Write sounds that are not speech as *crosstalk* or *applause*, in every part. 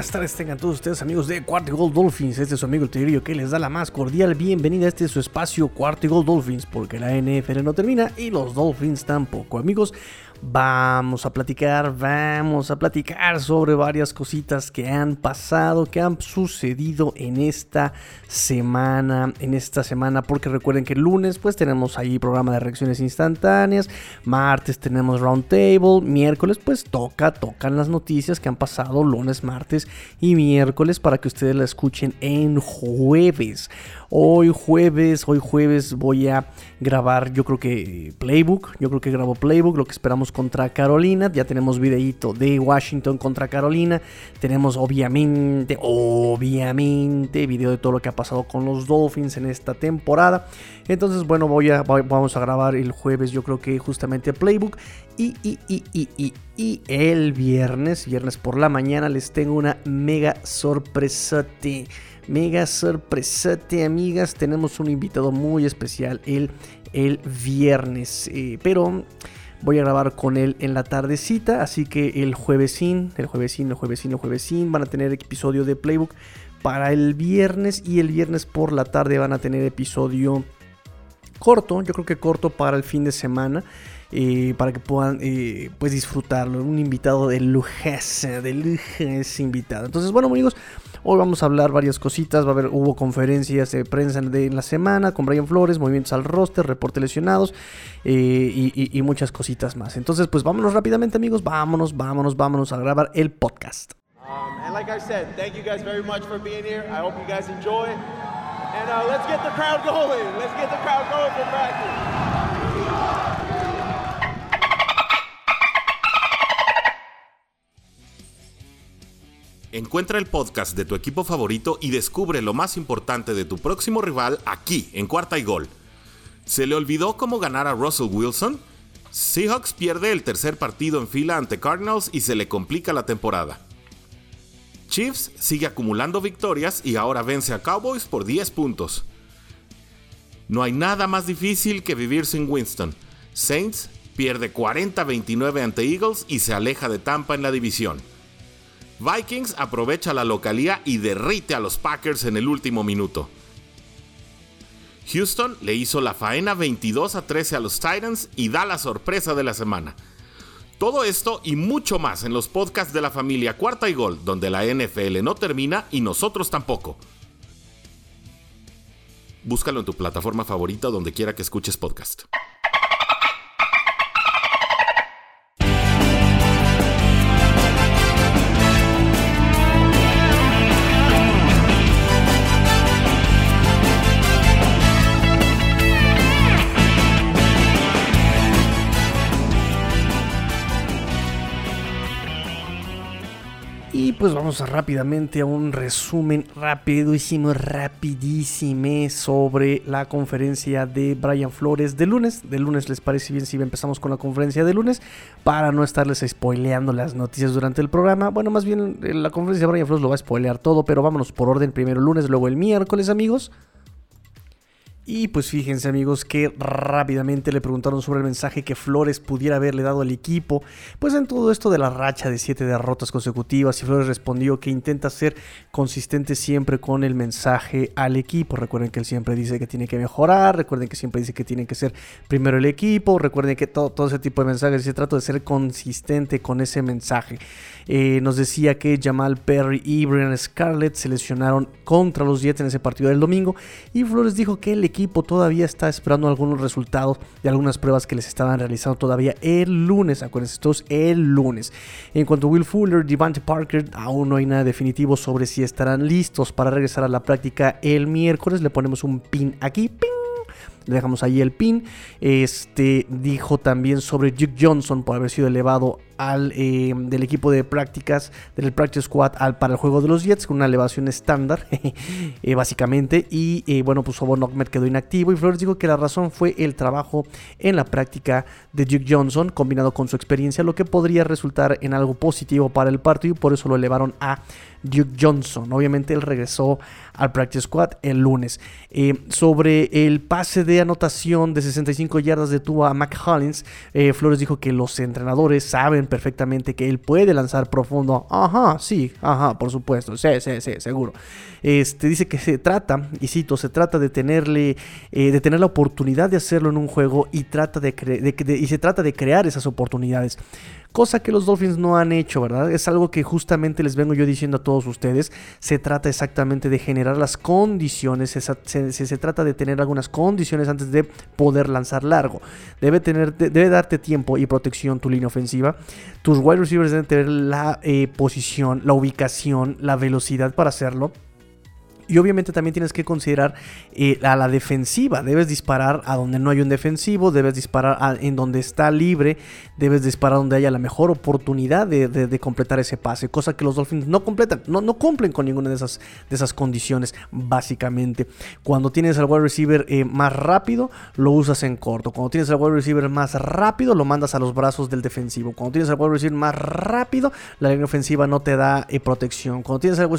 Buenas tardes tengan todos ustedes amigos de Cuarto Gold Dolphins, este es su amigo el Tigrillo que les da la más cordial bienvenida a este su espacio Cuarto Gold Dolphins porque la NFL no termina y los Dolphins tampoco amigos. Vamos a platicar, vamos a platicar sobre varias cositas que han pasado, que han sucedido en esta semana, en esta semana, porque recuerden que el lunes pues tenemos ahí programa de reacciones instantáneas, martes tenemos roundtable, miércoles pues toca, tocan las noticias que han pasado lunes, martes y miércoles para que ustedes la escuchen en jueves. Hoy jueves, hoy jueves voy a grabar, yo creo que Playbook, yo creo que grabo Playbook, lo que esperamos contra Carolina, ya tenemos videíto de Washington contra Carolina, tenemos obviamente, obviamente video de todo lo que ha pasado con los Dolphins en esta temporada. Entonces, bueno, voy a, vamos a grabar el jueves, yo creo que justamente Playbook. Y, y, y, y, y, y el viernes, viernes por la mañana les tengo una mega sorpresate mega sorpresate, amigas. Tenemos un invitado muy especial el, el viernes. Eh, pero voy a grabar con él en la tardecita. Así que el juevesín, el juevesín, el juevesín, el juevesín van a tener episodio de Playbook para el viernes. Y el viernes por la tarde van a tener episodio corto. Yo creo que corto para el fin de semana. Eh, para que puedan eh, pues disfrutarlo. Un invitado de lujes, de lujes invitado. Entonces, bueno, amigos, hoy vamos a hablar varias cositas. Va a haber, hubo conferencias de prensa de la semana con Brian Flores, movimientos al roster, reporte lesionados eh, y, y, y, muchas cositas más. Entonces, pues vámonos rápidamente, amigos. Vámonos, vámonos, vámonos a grabar el podcast. Um, and like I said, thank you guys very much for being here. I hope you guys enjoy. And uh, let's get the crowd going. Let's get the crowd going for practice. Encuentra el podcast de tu equipo favorito y descubre lo más importante de tu próximo rival aquí, en Cuarta y Gol. ¿Se le olvidó cómo ganar a Russell Wilson? Seahawks pierde el tercer partido en fila ante Cardinals y se le complica la temporada. Chiefs sigue acumulando victorias y ahora vence a Cowboys por 10 puntos. No hay nada más difícil que vivir sin Winston. Saints pierde 40-29 ante Eagles y se aleja de Tampa en la división. Vikings aprovecha la localía y derrite a los Packers en el último minuto. Houston le hizo la faena 22 a 13 a los Titans y da la sorpresa de la semana. Todo esto y mucho más en los podcasts de la familia Cuarta y Gol, donde la NFL no termina y nosotros tampoco. Búscalo en tu plataforma favorita donde quiera que escuches podcast. Pues vamos rápidamente a un resumen rapidísimo, rapidísimo sobre la conferencia de Brian Flores de lunes. De lunes les parece bien si empezamos con la conferencia de lunes para no estarles spoileando las noticias durante el programa. Bueno, más bien la conferencia de Brian Flores lo va a spoilear todo, pero vámonos por orden. Primero lunes, luego el miércoles, amigos. Y pues fíjense amigos que rápidamente le preguntaron sobre el mensaje que Flores pudiera haberle dado al equipo, pues en todo esto de la racha de siete derrotas consecutivas y Flores respondió que intenta ser consistente siempre con el mensaje al equipo. Recuerden que él siempre dice que tiene que mejorar, recuerden que siempre dice que tiene que ser primero el equipo, recuerden que todo, todo ese tipo de mensajes se trata de ser consistente con ese mensaje. Eh, nos decía que Jamal Perry y Brian Scarlett se lesionaron contra los Jets en ese partido del domingo y Flores dijo que el equipo todavía está esperando algunos resultados de algunas pruebas que les estaban realizando todavía el lunes, acuérdense todos, el lunes. En cuanto a Will Fuller, Devante Parker, aún no hay nada definitivo sobre si estarán listos para regresar a la práctica el miércoles, le ponemos un pin aquí, ping le dejamos ahí el pin. Este dijo también sobre Duke Johnson por haber sido elevado al, eh, del equipo de prácticas, del practice squad al, para el juego de los Jets con una elevación estándar, *laughs* eh, básicamente. Y bueno, pues Obon quedó inactivo y Flores dijo que la razón fue el trabajo en la práctica de Duke Johnson combinado con su experiencia, lo que podría resultar en algo positivo para el partido y por eso lo elevaron a Duke Johnson. Obviamente él regresó al practice squad el lunes. Eh, sobre el pase de anotación de 65 yardas de Tua a Mac Hollins, eh, Flores dijo que los entrenadores saben perfectamente que él puede lanzar profundo. Ajá, sí, ajá, por supuesto, sí, sí, sí, seguro. Este, dice que se trata, y cito, se trata de tenerle, eh, de tener la oportunidad de hacerlo en un juego y, trata de, de y se trata de crear esas oportunidades cosa que los Dolphins no han hecho, ¿verdad? Es algo que justamente les vengo yo diciendo a todos ustedes. Se trata exactamente de generar las condiciones, se, trata de tener algunas condiciones antes de poder lanzar largo. Debe, tener, debe darte tiempo y protección tu línea ofensiva. Tus wide receivers deben tener la eh, posición, la ubicación, la velocidad para hacerlo. Y obviamente también tienes que considerar eh, a la defensiva. Debes disparar a donde no hay un defensivo, debes disparar en donde está libre, debes disparar donde haya la mejor oportunidad de, completar ese pase. Cosa que los Dolphins no completan, no, no cumplen con ninguna de esas, de esas condiciones, básicamente. Cuando tienes al wide receiver eh, más rápido, lo usas en corto. Cuando tienes al wide receiver más rápido, lo mandas a los brazos del defensivo. Cuando tienes al wide receiver más rápido, la línea ofensiva no te da eh, protección. Cuando tienes al,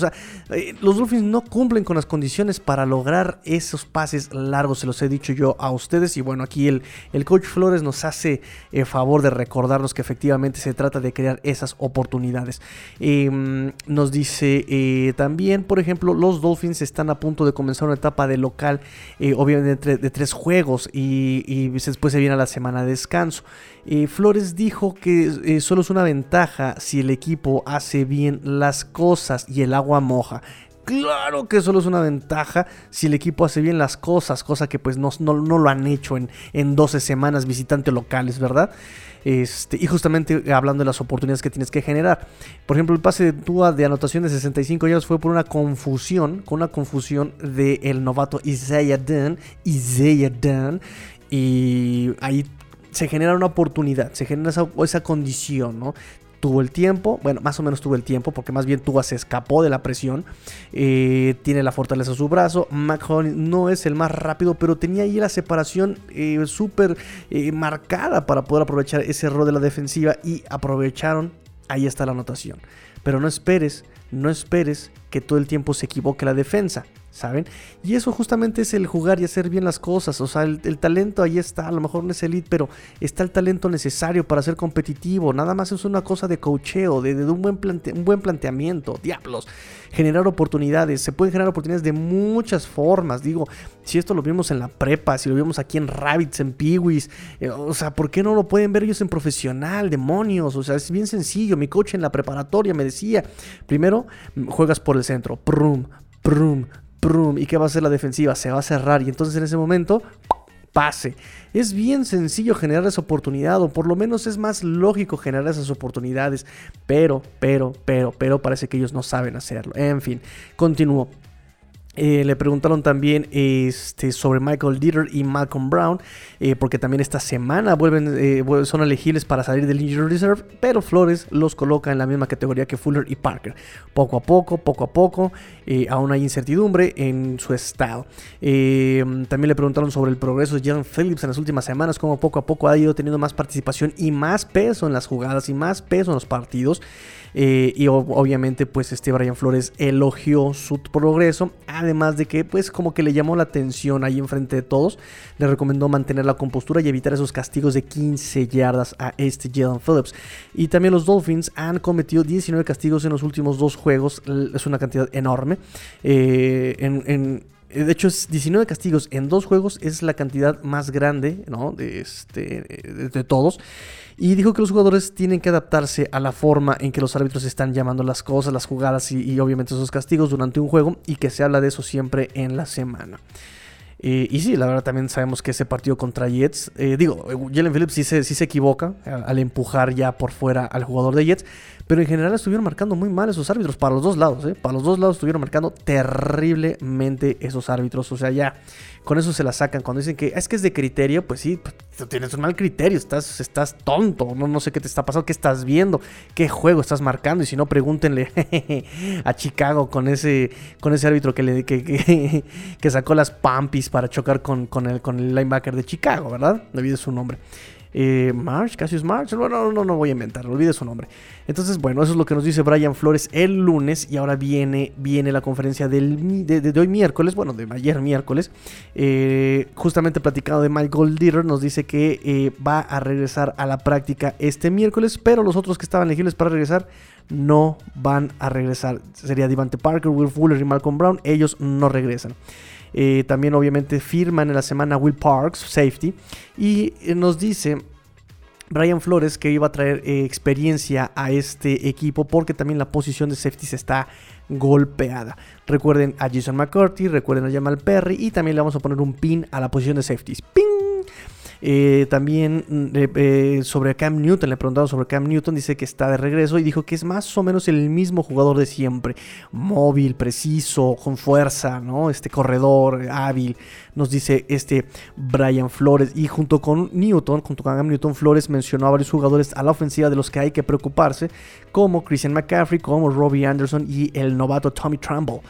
los Dolphins no cumplen con las condiciones para lograr esos pases largos, se los he dicho yo a ustedes. Y bueno, aquí el, el coach Flores nos hace el favor de recordarnos que efectivamente se trata de crear esas oportunidades. Em, nos dice eh, también, por ejemplo, los Dolphins están a punto de comenzar una etapa de local, eh, obviamente de, tres juegos, y, después se viene a la semana de descanso. Eh, Flores dijo que solo es una ventaja si el equipo hace bien las cosas y el agua moja. Claro que solo es una ventaja si el equipo hace bien las cosas, cosa que pues no, no, lo han hecho en, en 12 semanas visitantes locales, ¿verdad? Este, y justamente hablando de las oportunidades que tienes que generar. Por ejemplo, el pase de Tua de anotación de 65 yardas fue por una confusión, con una confusión del novato Isaiah Dunn, Isaiah Dunn, y ahí se genera una oportunidad, se genera esa, esa condición, ¿no? Tuvo el tiempo, bueno, más o menos tuvo el tiempo, porque más bien Tua se escapó de la presión, eh, tiene la fortaleza a su brazo, McHoney no es el más rápido, pero tenía ahí la separación eh, súper eh, marcada para poder aprovechar ese error de la defensiva y aprovecharon, ahí está la anotación. Pero no esperes, no esperes que todo el tiempo se equivoque la defensa. ¿Saben? Y eso justamente es el jugar y hacer bien las cosas. O sea, el, talento ahí está, a lo mejor no es elite, pero está el talento necesario para ser competitivo. Nada más es una cosa de cocheo, de, un, buen un buen planteamiento. Diablos, generar oportunidades. Se pueden generar oportunidades de muchas formas. Digo, si esto lo vimos en la prepa, si lo vimos aquí en Rabbits, en Peewees, eh, o sea, ¿por qué no lo pueden ver ellos en profesional? Demonios, o sea, es bien sencillo. Mi coach en la preparatoria me decía, primero juegas por el centro, prum, prum, ¿Y qué va a hacer la defensiva? Se va a cerrar y entonces en ese momento pase. Es bien sencillo generar esa oportunidad, o por lo menos es más lógico generar esas oportunidades, pero, pero, pero, pero parece que ellos no saben hacerlo. En fin, continúo. Eh, le preguntaron también este, sobre Michael Dieter y Malcolm Brown, eh, porque también esta semana vuelven, eh, son elegibles para salir del Injury Reserve, pero Flores los coloca en la misma categoría que Fuller y Parker. Poco a poco, poco a poco, aún hay incertidumbre en su estado. también le preguntaron sobre el progreso de Jalen Phillips en las últimas semanas, cómo poco a poco ha ido teniendo más participación y más peso en las jugadas y más peso en los partidos. Eh, y obviamente pues este Brian Flores elogió su progreso, además de que pues como que le llamó la atención ahí enfrente de todos, le recomendó mantener la compostura y evitar esos castigos de 15 yardas a este Jalen Phillips. Y también los Dolphins han cometido 19 castigos en los últimos dos juegos, es una cantidad enorme. Eh, en, de hecho, es 19 castigos en dos juegos es la cantidad más grande ¿no? de, este, de todos y dijo que los jugadores tienen que adaptarse a la forma en que los árbitros están llamando las cosas, las jugadas y, obviamente esos castigos durante un juego y que se habla de eso siempre en la semana. Eh, y sí, la verdad también sabemos que ese partido contra Jets, eh, digo, Jalen Phillips sí se, sí se equivoca al, empujar ya por fuera al jugador de Jets, pero en general estuvieron marcando muy mal esos árbitros para los dos lados, ¿eh? para los dos lados estuvieron marcando terriblemente esos árbitros, o sea, ya con eso se la sacan. Cuando dicen que es que es de criterio, pues sí, pues, tienes un mal criterio, estás, estás tonto, no, no sé qué te está pasando, qué estás viendo, qué juego estás marcando. Y si no, pregúntenle *laughs* a Chicago con ese, con ese árbitro que, le, que, *laughs* que, sacó las pampis para chocar con, con, el, con el linebacker de Chicago, ¿verdad? No olvides su nombre. Eh, March, Cassius March, no, no, no, no voy a inventar, olvide su nombre. Entonces, bueno, eso es lo que nos dice Brian Flores el lunes y ahora viene, viene la conferencia del, de, hoy miércoles, bueno, de ayer miércoles, eh, justamente platicado de Mike Golditter, nos dice que eh, va a regresar a la práctica este miércoles, pero los otros que estaban elegibles para regresar no van a regresar. Sería Devante Parker, Will Fuller y Malcolm Brown, ellos no regresan. Eh, también obviamente firman en la semana Will Parks, safety, y eh, nos dice Brian Flores que iba a traer eh, experiencia a este equipo porque también la posición de safety está golpeada. Recuerden a Jason McCarthy, recuerden a Jamal Perry y también le vamos a poner un pin a la posición de safeties. ¡Ping! Eh, también mm, eh, sobre Cam Newton, le preguntaron sobre Cam Newton, dice que está de regreso y dijo que es más o menos el mismo jugador de siempre, móvil, preciso, con fuerza, ¿no? Este corredor hábil, nos dice este Brian Flores. Y junto con Newton, junto con Cam Newton, Flores mencionó a varios jugadores a la ofensiva de los que hay que preocuparse, como Christian McCaffrey, como Robbie Anderson y el novato Tommy Trumbull.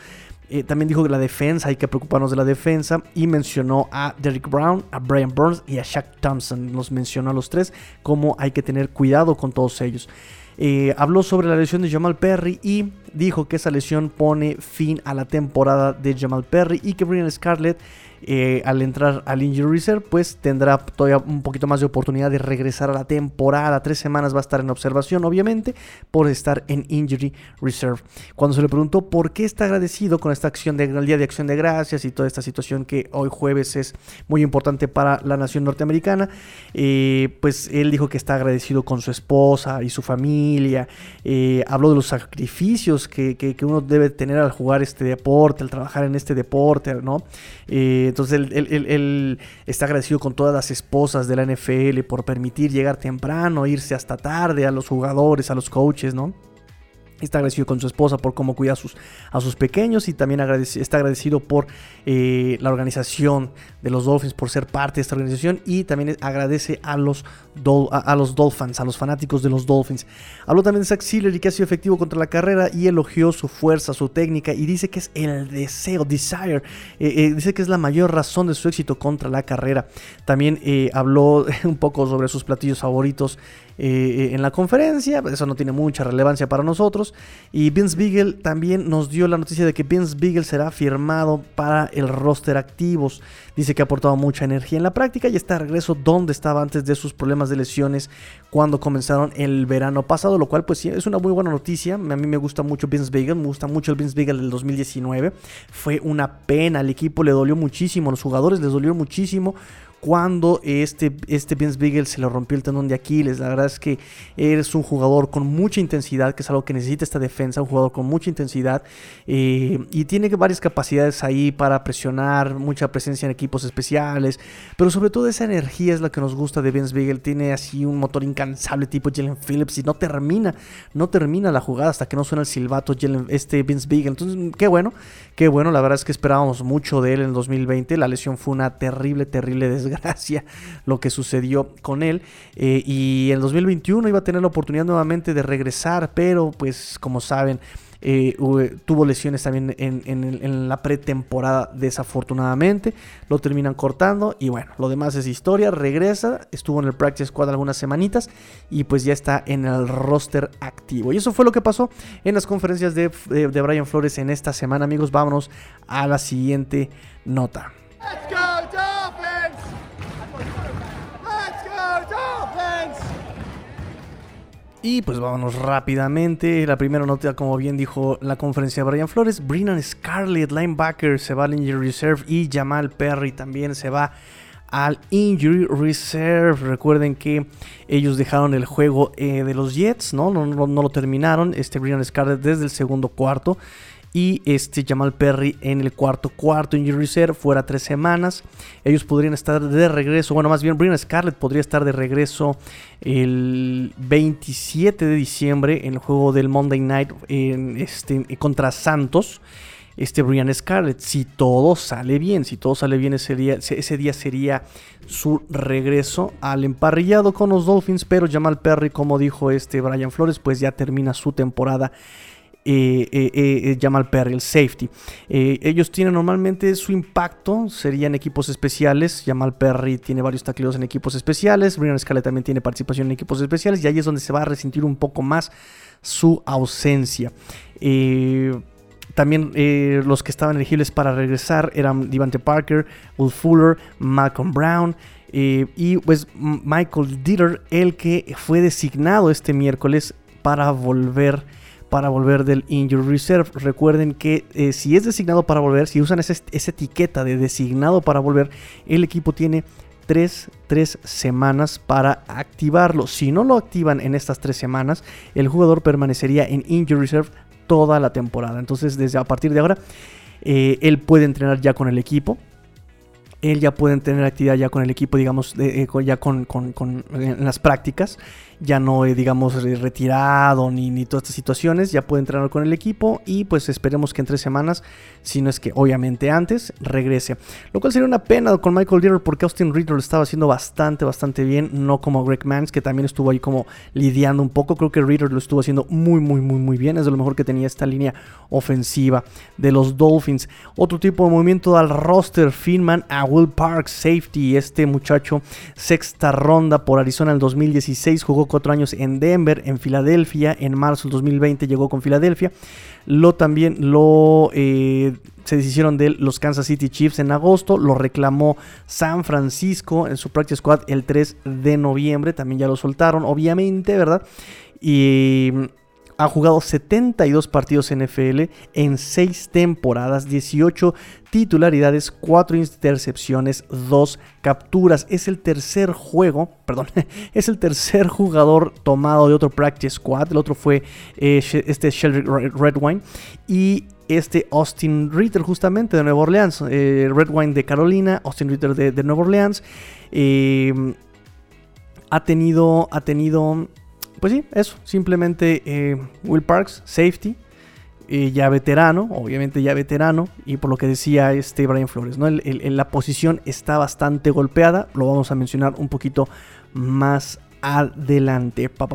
Eh, también dijo que la defensa, hay que preocuparnos de la defensa. Y mencionó a Derrick Brown, a Brian Burns y a Shaq Thompson. Los mencionó a los tres como hay que tener cuidado con todos ellos. Eh, habló sobre la lesión de Jamal Perry y dijo que esa lesión pone fin a la temporada de Jamal Perry y que Brian Scarlett eh, al entrar al Injury Reserve, pues tendrá todavía un poquito más de oportunidad de regresar a la temporada. Tres semanas va a estar en observación, obviamente, por estar en Injury Reserve. Cuando se le preguntó por qué está agradecido con esta acción del Día de Acción de Gracias y toda esta situación que hoy jueves es muy importante para la nación norteamericana, eh, pues él dijo que está agradecido con su esposa y su familia. Eh, habló de los sacrificios que, que, uno debe tener al jugar este deporte, al trabajar en este deporte, ¿no? entonces él, está agradecido con todas las esposas de la NFL por permitir llegar temprano, irse hasta tarde a los jugadores, a los coaches, ¿no? Está agradecido con su esposa por cómo cuida a sus, a sus pequeños y también está agradecido por eh, la organización de los Dolphins, por ser parte de esta organización y también agradece a los, a, los Dolphins, a los fanáticos de los Dolphins. Habló también de Zach y que ha sido efectivo contra la carrera y elogió su fuerza, su técnica y dice que es el deseo, desire, eh, eh, dice que es la mayor razón de su éxito contra la carrera. También habló *laughs* un poco sobre sus platillos favoritos eh, en la conferencia. Eso no tiene mucha relevancia para nosotros. Y Vince Beagle también nos dio la noticia de que Vince Beagle será firmado para el roster activos. Dice que ha aportado mucha energía en la práctica y está de regreso donde estaba antes de sus problemas de lesiones cuando comenzaron el verano pasado, lo cual pues sí es una muy buena noticia. A mí me gusta mucho Vince Beagle, me gusta mucho el Vince Beagle del 2019. Fue una pena, el equipo le dolió muchísimo, los jugadores les dolió muchísimo cuando este, este Vince Beagle se le rompió el tendón de Aquiles. La verdad es que eres un jugador con mucha intensidad, que es algo que necesita esta defensa, un jugador con mucha intensidad eh, y tiene varias capacidades ahí para presionar, mucha presencia en equipos especiales, pero sobre todo esa energía es la que nos gusta de Vince Beagle. Tiene así un motor incansable tipo Jalen Phillips y no termina, no termina la jugada hasta que no suena el silbato este Vince Beagle. Entonces, qué bueno, qué bueno. La verdad es que esperábamos mucho de él en 2020. La lesión fue una terrible, terrible desgracia gracia lo que sucedió con él. Eh, y en 2021 iba a tener la oportunidad nuevamente de regresar, pero pues como saben, eh, tuvo lesiones también en, la pretemporada desafortunadamente. Lo terminan cortando y bueno, lo demás es historia. Regresa, estuvo en el Practice Squad algunas semanitas y pues ya está en el roster activo. Y eso fue lo que pasó en las conferencias de, de Brian Flores en esta semana amigos. Vámonos a la siguiente nota. Y pues vámonos rápidamente. La primera nota, como bien dijo la conferencia de Brian Flores, Brennan Scarlett, linebacker, se va al Injury Reserve y Jamal Perry también se va al Injury Reserve. Recuerden que ellos dejaron el juego eh, de los Jets, ¿no? No, ¿no? lo terminaron. Este Brennan Scarlett desde el segundo cuarto y este Jamal Perry en el cuarto cuarto injury reserve fuera tres semanas ellos podrían estar de regreso bueno más bien Brian Scarlett podría estar de regreso el 27 de diciembre en el juego del Monday Night en este, contra Santos este Brian Scarlett. Si todo sale bien, si todo sale bien ese día, ese día sería su regreso al emparrillado con los Dolphins, pero Jamal Perry, como dijo este Brian Flores, pues ya termina su temporada eh, eh, eh, Jamal Perry, el safety. ellos tienen normalmente su impacto, serían equipos especiales. Jamal Perry tiene varios tacleos en equipos especiales. Brian Scala también tiene participación en equipos especiales. Y ahí es donde se va a resentir un poco más su ausencia. También los que estaban elegibles para regresar eran Devante Parker, Will Fuller, Malcolm Brown. y pues Michael Dieter, el que fue designado este miércoles para volver para volver del Injury Reserve. Recuerden que eh, si es designado para volver, si usan esa, etiqueta de designado para volver, el equipo tiene 3, semanas para activarlo. Si no lo activan en estas 3 semanas, el jugador permanecería en Injury Reserve toda la temporada. Entonces, desde a partir de ahora, eh, él puede entrenar ya con el equipo él ya puede tener actividad ya con el equipo, digamos, eh, ya con, en las prácticas ya no, digamos, retirado ni, ni todas estas situaciones, ya puede entrenar con el equipo y pues esperemos que en tres semanas, si no es que obviamente antes, regrese. Lo cual sería una pena con Michael Dieter porque Austin Reader lo estaba haciendo bastante, bastante bien, no como Greg Mans, que también estuvo ahí como lidiando un poco. Creo que Reader lo estuvo haciendo muy, muy, muy, muy bien. Es de lo mejor que tenía esta línea ofensiva de los Dolphins. Otro tipo de movimiento al roster, Finman a Will Parks, safety, este muchacho, sexta ronda por Arizona en el 2016, jugó cuatro años en Denver, en Filadelfia. En marzo del 2020 llegó con Filadelfia. Lo también lo eh, se deshicieron de los Kansas City Chiefs en agosto. Lo reclamó San Francisco en su practice squad el 3 de noviembre. También ya lo soltaron, obviamente, ¿verdad? Y ha jugado 72 partidos NFL en 6 temporadas, 18 titularidades, 4 intercepciones, 2 capturas. Es el tercer juego, *laughs* perdón, es el tercer jugador tomado de otro practice squad. El otro fue eh, este Sheldrick Redwine y este Austin Ritter justamente de Nueva Orleans. Eh, Redwine de Carolina, Austin Ritter de, Nueva Orleans. Eh, ha tenido, ha tenido pues sí, eso. Simplemente eh, Will Parks, safety. Eh, ya veterano, obviamente ya veterano, y por lo que decía este Brian Flores, ¿no? la posición está bastante golpeada, lo vamos a mencionar un poquito más adelante. Pa,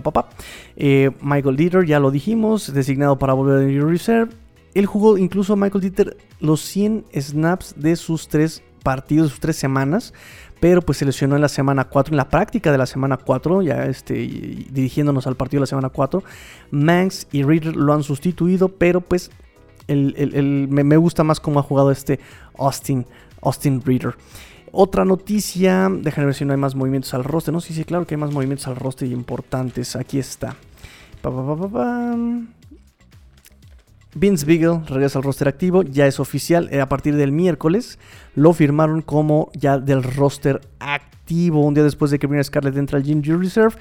eh, Michael Dieter, ya lo dijimos, designado para volver a Reserve. Él jugó incluso Michael Dieter los 100 snaps de sus tres partidos, sus tres semanas pero pues se lesionó en la semana 4, en la práctica de la semana 4, ya este, dirigiéndonos al partido de la semana 4. Manx y Reader lo han sustituido, pero pues el, me, gusta más cómo ha jugado este Austin, Austin Reader. Otra noticia, déjenme ver si no hay más movimientos al roster. No, sí, sí, claro que hay más movimientos al roster importantes. Aquí está. Pa, Vince Beagle regresa al roster activo, ya es oficial, eh, a partir del miércoles lo firmaron como ya del roster activo, un día después de que Brian Scarlett entra al Injury Reserve.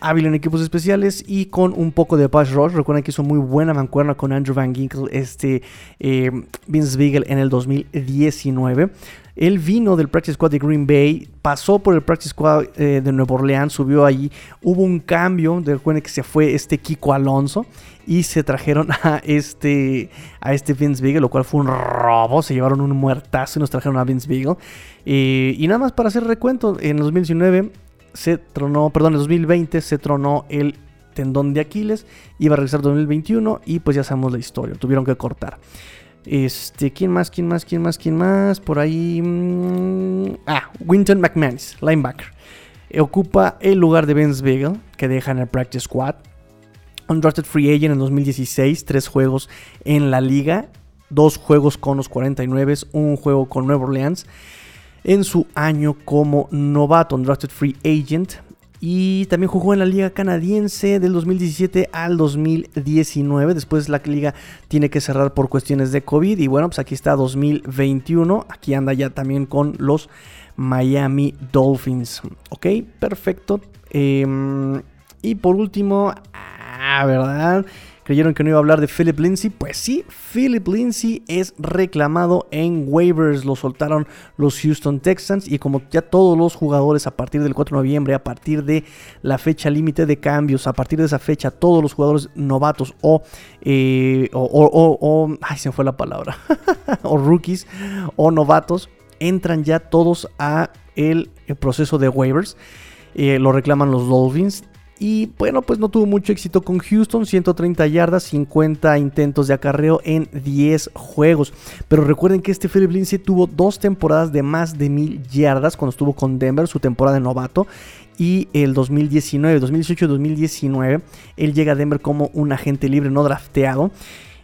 Hábil en equipos especiales y con un poco de pass rush. Recuerden que hizo muy buena mancuerna con Andrew Van Ginkle, este eh, Vince Beagle en el 2019. Él vino del Practice Squad de Green Bay, pasó por el Practice Squad eh, de Nueva Orleans, subió allí. Hubo un cambio, recuerden que se fue este Kiko Alonso y se trajeron a este, a este Vince Beagle, lo cual fue un robo. Se llevaron un muertazo y nos trajeron a Vince Beagle. Eh, y nada más para hacer recuento, en 2019 se tronó, perdón, en 2020 se tronó el tendón de Aquiles, iba a regresar en 2021 y pues ya sabemos la historia, tuvieron que cortar. Este, ¿quién más? ¿Quién más? ¿Quién más? ¿Quién más? Por ahí. Mm, ah, Winton McManus, linebacker. Ocupa el lugar de Vince Beagle, que deja en el practice squad. Undrafted Free Agent en 2016, tres juegos en la liga, dos juegos con los 49, un juego con Nueva Orleans. En su año como novato, Undrafted Free Agent, y también jugó en la liga canadiense del 2017 al 2019. Después la liga tiene que cerrar por cuestiones de COVID. Y bueno, pues aquí está 2021. Aquí anda ya también con los Miami Dolphins. Ok, perfecto. Em, y por último, ah, ¿verdad? ¿Creyeron que no iba a hablar de Philip Lindsay? Pues sí, Philip Lindsay es reclamado en waivers. Lo soltaron los Houston Texans y como ya todos los jugadores a partir del 4 de noviembre, a partir de la fecha límite de cambios, a partir de esa fecha, todos los jugadores novatos o, eh, o, ay, se me fue la palabra, *laughs* o rookies o novatos, entran ya todos a el, proceso de waivers. Eh, lo reclaman los Dolphins. Y bueno, pues no tuvo mucho éxito con Houston, 130 yardas, 50 intentos de acarreo en 10 juegos. Pero recuerden que este Philip Lindsay tuvo dos temporadas de más de 1000 yardas cuando estuvo con Denver, su temporada de novato. Y el 2019, 2018-2019, él llega a Denver como un agente libre no drafteado.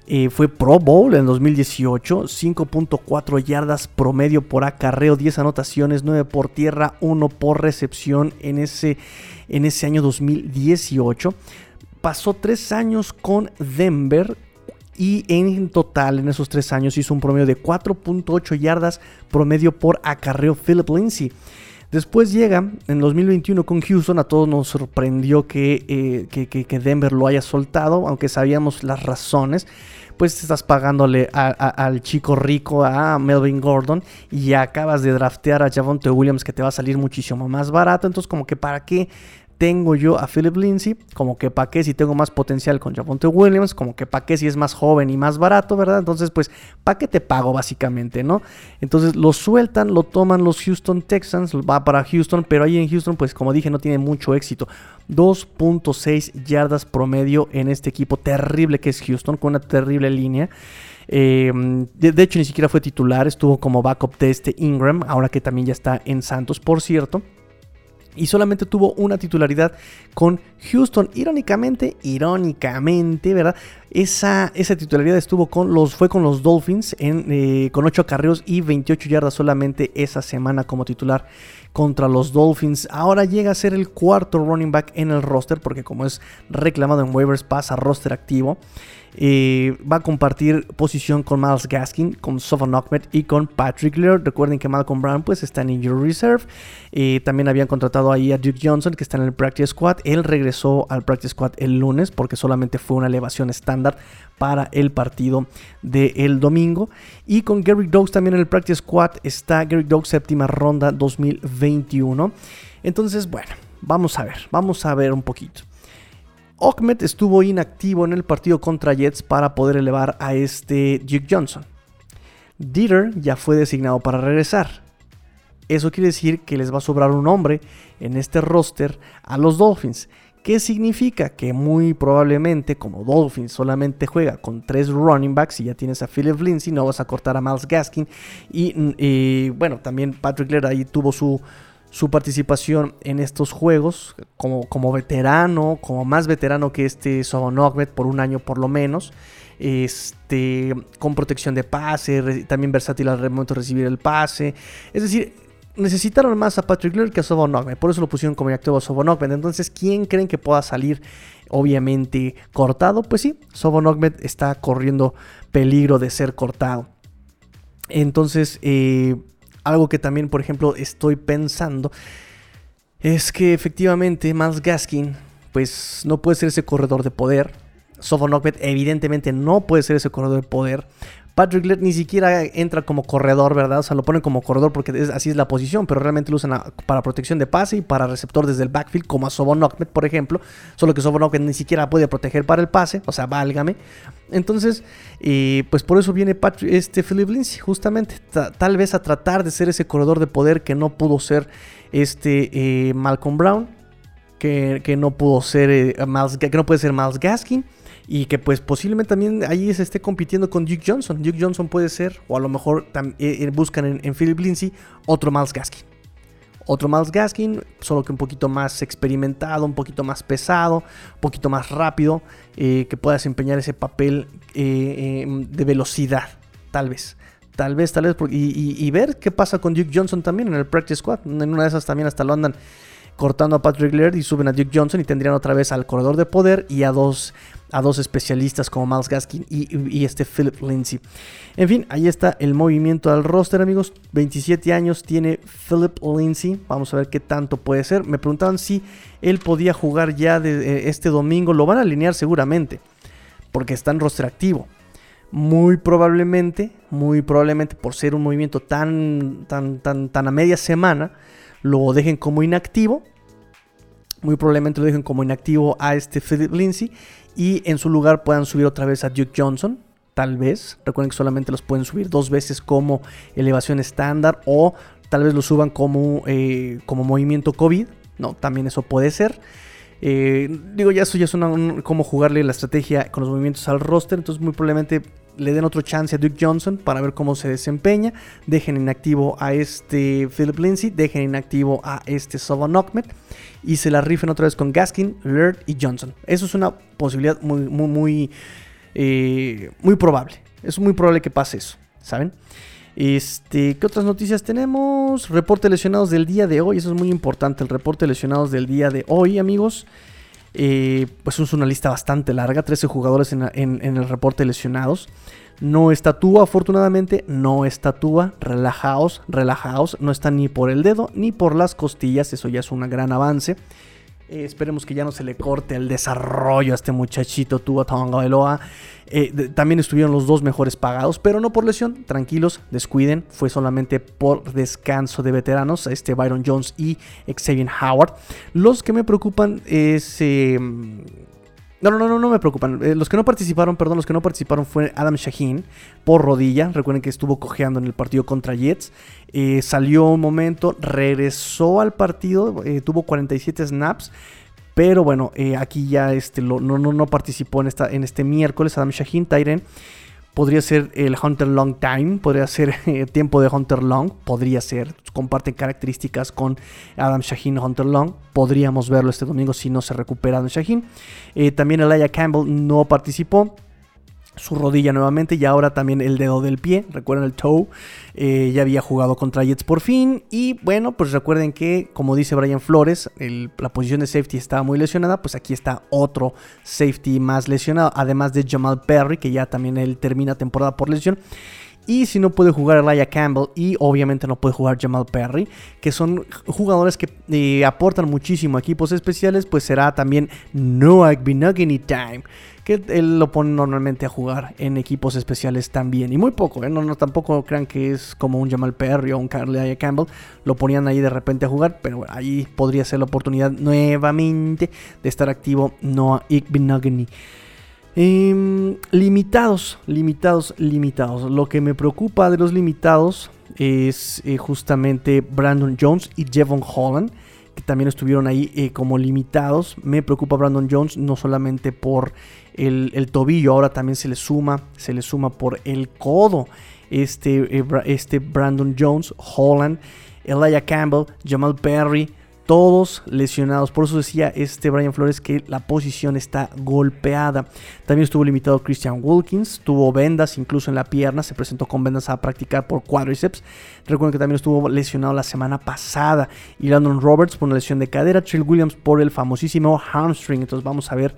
Eh, fue Pro Bowl en 2018, 5.4 yardas promedio por acarreo, 10 anotaciones, 9 por tierra, 1 por recepción en ese, en ese año 2018. Pasó 3 años con Denver y en total en esos 3 años hizo un promedio de 4.8 yardas promedio por acarreo Philip Lindsay. Después llega en 2021 con Houston, a todos nos sorprendió que, eh, que, Denver lo haya soltado, aunque sabíamos las razones pues estás pagándole al chico rico, a Melvin Gordon, y acabas de draftear a Javonte Williams que te va a salir muchísimo más barato. Entonces, como que para qué tengo yo a Philip Lindsay, como que para qué si tengo más potencial con Javonte Williams, como que para qué si es más joven y más barato, ¿verdad? Entonces, pues, ¿para qué te pago básicamente, no? Entonces lo sueltan, lo toman los Houston Texans, va para Houston, pero ahí en Houston, pues, como dije, no tiene mucho éxito. 2.6 yardas promedio en este equipo terrible que es Houston, con una terrible línea. Em, de, de hecho, ni siquiera fue titular, estuvo como backup de este Ingram, ahora que también ya está en Santos, por cierto y solamente tuvo una titularidad con Houston. Irónicamente, irónicamente, ¿verdad? Esa, esa titularidad estuvo con los, fue con los Dolphins eh, con 8 carreos y 28 yardas solamente esa semana como titular contra los Dolphins. Ahora llega a ser el cuarto running back en el roster porque como es reclamado en waivers pasa roster activo. Eh, va a compartir posición con Miles Gaskin, con Sofon Ahmed y con Patrick Lear. Recuerden que Malcolm Brown pues está en Injury Reserve. Eh, también habían contratado ahí a Duke Johnson que está en el Practice Squad. Él regresó al Practice Squad el lunes porque solamente fue una elevación estándar para el partido del domingo. Y con Gary Dogs también en el Practice Squad está Gary Dogs séptima ronda 2021. Entonces, bueno, vamos a ver, vamos a ver un poquito. Ahmed estuvo inactivo en el partido contra Jets para poder elevar a este Duke Johnson. Dieter ya fue designado para regresar. Eso quiere decir que les va a sobrar un hombre en este roster a los Dolphins. ¿Qué significa? Que muy probablemente, como Dolphins solamente juega con tres running backs y ya tienes a Philip Lindsay, no vas a cortar a Miles Gaskin. Y, bueno, también Patrick Laird ahí tuvo su, su participación en estos juegos como, como veterano, como más veterano que este Sobon por un año por lo menos. Este, con protección de pase, también versátil al momento de recibir el pase. Es decir, necesitaron más a Patrick Laird que a Sobon Por eso lo pusieron como activo a Sobon Entonces, ¿quién creen que pueda salir? Obviamente cortado. Pues sí, Sobon está corriendo peligro de ser cortado. Entonces, eh, algo que también, por ejemplo, estoy pensando es que efectivamente Miles Gaskin, pues no puede ser ese corredor de poder. Sofon evidentemente no puede ser ese corredor de poder. Patrick Laird ni siquiera entra como corredor, ¿verdad? O sea, lo ponen como corredor porque así es la posición, pero realmente lo usan para protección de pase y para receptor desde el backfield, como a Sobon por ejemplo. Solo que Sobon ni siquiera puede proteger para el pase, o sea, válgame. Entonces, eh, pues por eso viene este Philip Lindsay, justamente, tal vez a tratar de ser ese corredor de poder que no pudo ser este eh, Malcolm Brown, que, no pudo ser eh, que no puede ser Miles Gaskin y que pues posiblemente también ahí se esté compitiendo con Duke Johnson. Duke Johnson puede ser, o a lo mejor eh, eh, buscan en, Philip Lindsay otro Miles Gaskin. Otro Miles Gaskin, solo que un poquito más experimentado, un poquito más pesado, un poquito más rápido, eh, que pueda desempeñar ese papel de velocidad, tal vez. Tal vez, tal vez, y, y, ver qué pasa con Duke Johnson también en el Practice Squad. En una de esas también hasta lo andan cortando a Patrick Laird y suben a Duke Johnson y tendrían otra vez al corredor de poder y a dos, a dos especialistas como Miles Gaskin y, este Philip Lindsay. En fin, ahí está el movimiento al roster, amigos. 27 años tiene Philip Lindsay. Vamos a ver qué tanto puede ser. Me preguntaban si él podía jugar ya eh, este domingo. Lo van a alinear seguramente. porque está en roster activo. Muy probablemente, muy probablemente por ser un movimiento tan, tan, tan, tan a media semana, lo dejen como inactivo. Muy probablemente lo dejen como inactivo a este Philip Lindsay y en su lugar puedan subir otra vez a Duke Johnson. Tal vez, recuerden que solamente los pueden subir dos veces como elevación estándar o tal vez lo suban como, eh, como movimiento COVID. No, también eso puede ser. Eh, digo, ya eso ya es como jugarle la estrategia con los movimientos al roster. Entonces, muy probablemente le den otro chance a Duke Johnson para ver cómo se desempeña. Dejen inactivo a este Philip Lindsay. Dejen inactivo a este Sovan Ahmed. Y se la rifen otra vez con Gaskin, Laird y Johnson. Eso es una posibilidad muy, muy, muy, eh, muy probable. Es muy probable que pase eso, ¿saben? Este, ¿Qué otras noticias tenemos? Reporte lesionados del día de hoy. Eso es muy importante, el reporte lesionados del día de hoy, amigos. Eh, pues es una lista bastante larga, 13 jugadores en, el reporte lesionados. No está Tua, afortunadamente, no está Tua. Relajaos, relajaos. No está ni por el dedo ni por las costillas. Eso ya es un gran avance. Eh, esperemos que ya no se le corte el desarrollo a este muchachito Tua Tonga eh, también estuvieron los dos mejores pagados, pero no por lesión. Tranquilos, descuiden. Fue solamente por descanso de veteranos, este Byron Jones y Xavier Howard. Los que me preocupan es... Em, no, no, no, no me preocupan. Eh, los que no participaron, perdón, los que no participaron fue Adam Shaheen por rodilla. Recuerden que estuvo cojeando en el partido contra Jets. Eh, salió un momento, regresó al partido, tuvo 47 snaps. Pero bueno, eh, aquí ya este, no, no, no, participó en, esta, en este miércoles Adam Shaheen, Tyren. Podría ser el Hunter Long Time, podría ser *laughs* eh, tiempo de Hunter Long, podría ser. Comparten características con Adam Shaheen Hunter Long. Podríamos verlo este domingo si no se recupera Adam Shaheen. Eh, también Elijah Campbell no participó su rodilla nuevamente y ahora también el dedo del pie. Recuerden el toe. Eh, ya había jugado contra Jets por fin. Y bueno, pues recuerden que, como dice Brian Flores, la posición de safety estaba muy lesionada. Pues aquí está otro safety más lesionado. Además de Jamal Perry, que ya también él termina temporada por lesión. Y si no puede jugar Elijah Campbell y obviamente no puede jugar Jamal Perry, que son jugadores que eh, aportan muchísimo a equipos especiales, pues será también Noah Binogany Time que él lo pone normalmente a jugar en equipos especiales también. Y muy poco, ¿eh? no, tampoco crean que es como un Jamal Perry o un Carly Campbell. Lo ponían ahí de repente a jugar, pero ahí podría ser la oportunidad nuevamente de estar activo Noah Igbinogany. Em, limitados, limitados, limitados. Lo que me preocupa de los limitados es eh, justamente Brandon Jones y Jevon Holland también estuvieron ahí eh, como limitados. Me preocupa Brandon Jones, no solamente por el, tobillo, ahora también se le suma, se le suma por el codo. Este, eh, este Brandon Jones, Holland, Elijah Campbell, Jamal Perry, todos lesionados. Por eso decía este Brian Flores que la posición está golpeada. También estuvo limitado Christian Wilkins, tuvo vendas incluso en la pierna, se presentó con vendas a practicar por cuádriceps. Recuerden que también estuvo lesionado la semana pasada. Y Landon Roberts por una lesión de cadera, Trill Williams por el famosísimo hamstring. Entonces vamos a ver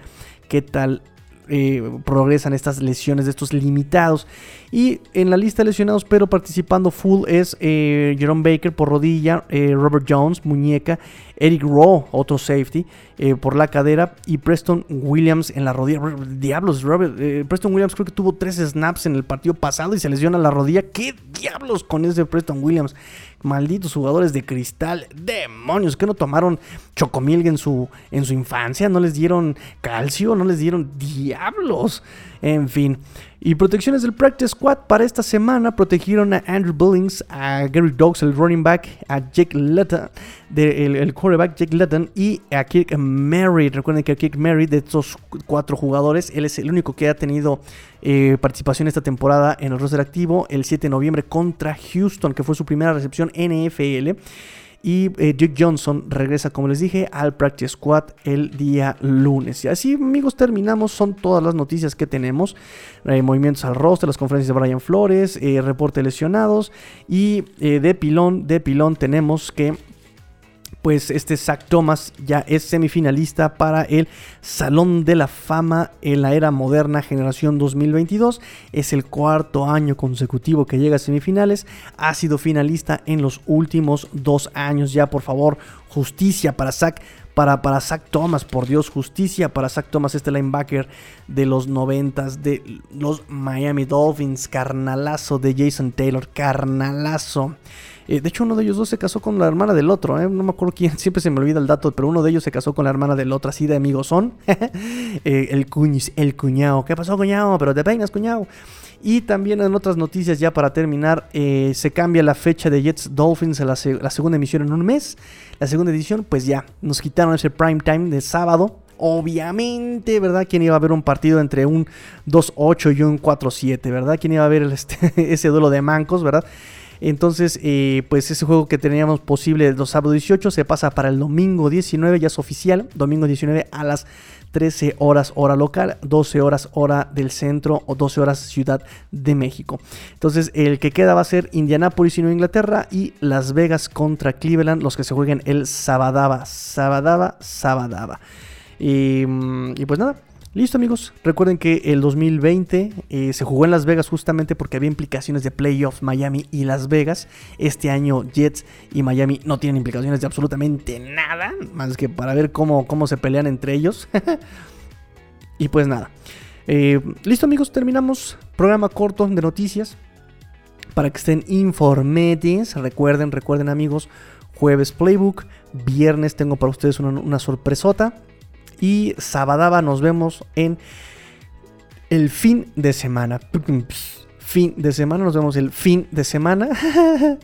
qué tal eh, progresan estas lesiones de estos limitados. Y en la lista de lesionados, pero participando full, es eh, Jerome Baker por rodilla, eh, Robert Jones, muñeca, Eric Rowe, otro safety, por la cadera, y Preston Williams en la rodilla. Diablos, Robert, Preston Williams creo que tuvo tres snaps en el partido pasado y se lesiona la rodilla. ¿Qué diablos con ese Preston Williams? Malditos jugadores de cristal. Demonios, que no tomaron chocomilk en su, en su infancia. No les dieron calcio, no les dieron diablos. En fin. Y protecciones del Practice Squad para esta semana protegieron a Andrew Billings, a Gary Dogs, el running back, a Jake Lutton, el, quarterback Jake Lutton y a Kirk Merritt. Recuerden que Kirk Merritt, de estos cuatro jugadores, él es el único que ha tenido eh, participación esta temporada en el roster activo el 7 de noviembre contra Houston, que fue su primera recepción NFL. Y eh, Johnson regresa, como les dije, al Practice Squad el día lunes. Y así, amigos, terminamos. Son todas las noticias que tenemos. Eh, movimientos al roster, las conferencias de Brian Flores, eh, reporte lesionados. Y de pilón, de pilón tenemos que pues este Zach Thomas ya es semifinalista para el Salón de la Fama en la era moderna generación 2022. Es el cuarto año consecutivo que llega a semifinales. Ha sido finalista en los últimos dos años. Ya por favor, justicia para Zach. Para, para Zach Thomas, por Dios, justicia para Zach Thomas, este linebacker de los noventas de los Miami Dolphins, carnalazo de Jason Taylor, carnalazo. Eh, de hecho, uno de ellos dos se casó con la hermana del otro. ¿eh? No me acuerdo quién, *laughs* siempre se me olvida el dato, pero uno de ellos se casó con la hermana del otro, así de amigos son. *laughs* Eh, el, cuñis, el cuñado. ¿Qué pasó, cuñado? Pero te peinas, cuñado. Y también en otras noticias, ya para terminar, se cambia la fecha de Jets Dolphins a la, segunda emisión en un mes. La segunda edición, pues ya, nos quitaron ese prime time de sábado. Obviamente, ¿verdad? ¿Quién iba a ver un partido entre un 2-8 y un 4-7, ¿verdad? ¿Quién iba a ver este, *laughs* ese duelo de mancos, ¿verdad? Entonces, eh, pues ese juego que teníamos posible el sábado 18 se pasa para el domingo 19, ya es oficial, domingo 19 a las 13 horas hora local, 12 horas hora del centro o 12 horas Ciudad de México. Entonces, el que queda va a ser Indianapolis y Nueva Inglaterra y Las Vegas contra Cleveland, los que se jueguen el Sabadaba, Sabadaba, Sabadaba. mm, y pues nada, Listo amigos, recuerden que el 2020 eh, se jugó en Las Vegas justamente porque había implicaciones de playoffs Miami y Las Vegas. Este año Jets y Miami no tienen implicaciones de absolutamente nada, más que para ver cómo, cómo se pelean entre ellos. *laughs* y pues nada. Eh, listo amigos, terminamos programa corto de noticias para que estén informados. Recuerden, recuerden amigos, jueves playbook, viernes tengo para ustedes una sorpresota. Y Sabadaba nos vemos en el fin de semana. Fin de semana, nos vemos el fin de semana. *laughs*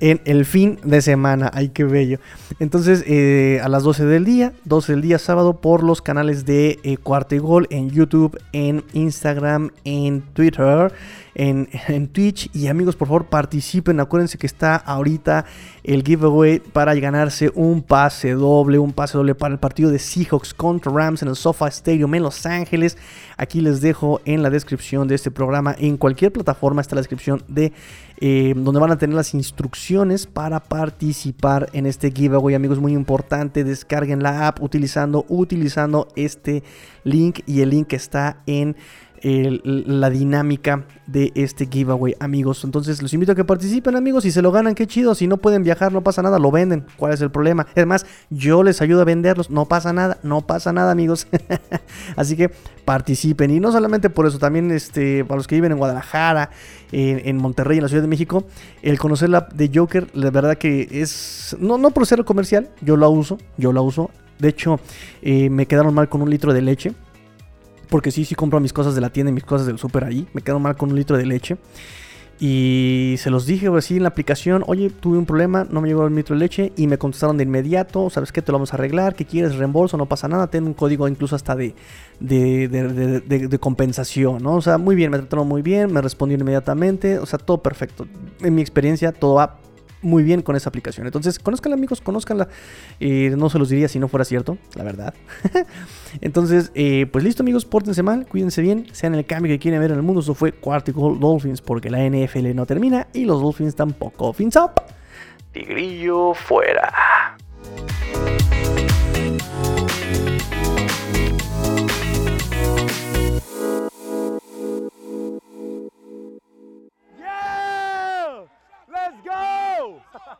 en el fin de semana. Ay, qué bello. Entonces, eh, a las 12 del día, 12 del día sábado, por los canales de eh, Cuarto y Gol en YouTube, en Instagram, en Twitter en, Twitch. Y amigos, por favor, participen. Acuérdense que está ahorita el giveaway para ganarse un pase doble, un pase doble para el partido de Seahawks contra Rams en el SoFi Stadium en Los Ángeles. Aquí les dejo en la descripción de este programa, en cualquier plataforma está la descripción de eh, donde van a tener las instrucciones para participar en este giveaway, amigos, muy importante. Descarguen la app utilizando, utilizando este link y el link está en la dinámica de este giveaway, amigos. Entonces los invito a que participen, amigos. Si se lo ganan, qué chido. Si no pueden viajar, no pasa nada, lo venden. ¿Cuál es el problema? Es más, yo les ayudo a venderlos. No pasa nada, no pasa nada, amigos. *laughs* Así que participen. Y no solamente por eso, también este, para los que viven en Guadalajara, en, Monterrey, en la Ciudad de México, el conocer la de Joker, la verdad que es. No, no por ser comercial, yo la uso, yo la uso. De hecho, eh, me quedaron mal con un litro de leche. Porque sí, sí compro mis cosas de la tienda y mis cosas del súper ahí. Me quedo mal con un litro de leche. Y se los dije así en la aplicación, oye, tuve un problema, no me llegó el litro de leche y me contestaron de inmediato, ¿sabes qué? Te lo vamos a arreglar, ¿qué quieres? Reembolso, no pasa nada, tengo un código incluso hasta de, de, de, de, compensación, ¿no? O sea, muy bien, me trataron muy bien, me respondieron inmediatamente, o sea, todo perfecto. En mi experiencia, todo va muy bien con esa aplicación. Entonces, conozcanla amigos, conozcanla. Eh, no se los diría si no fuera cierto, la verdad. *laughs* Entonces, eh, pues listo amigos, pórtense mal, cuídense bien, sean el cambio que quieren ver en el mundo. Eso fue Quarticle Dolphins porque la NFL no termina y los Dolphins tampoco. Fins up. Tigrillo fuera.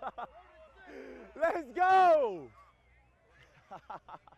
*laughs* Let's go! *laughs*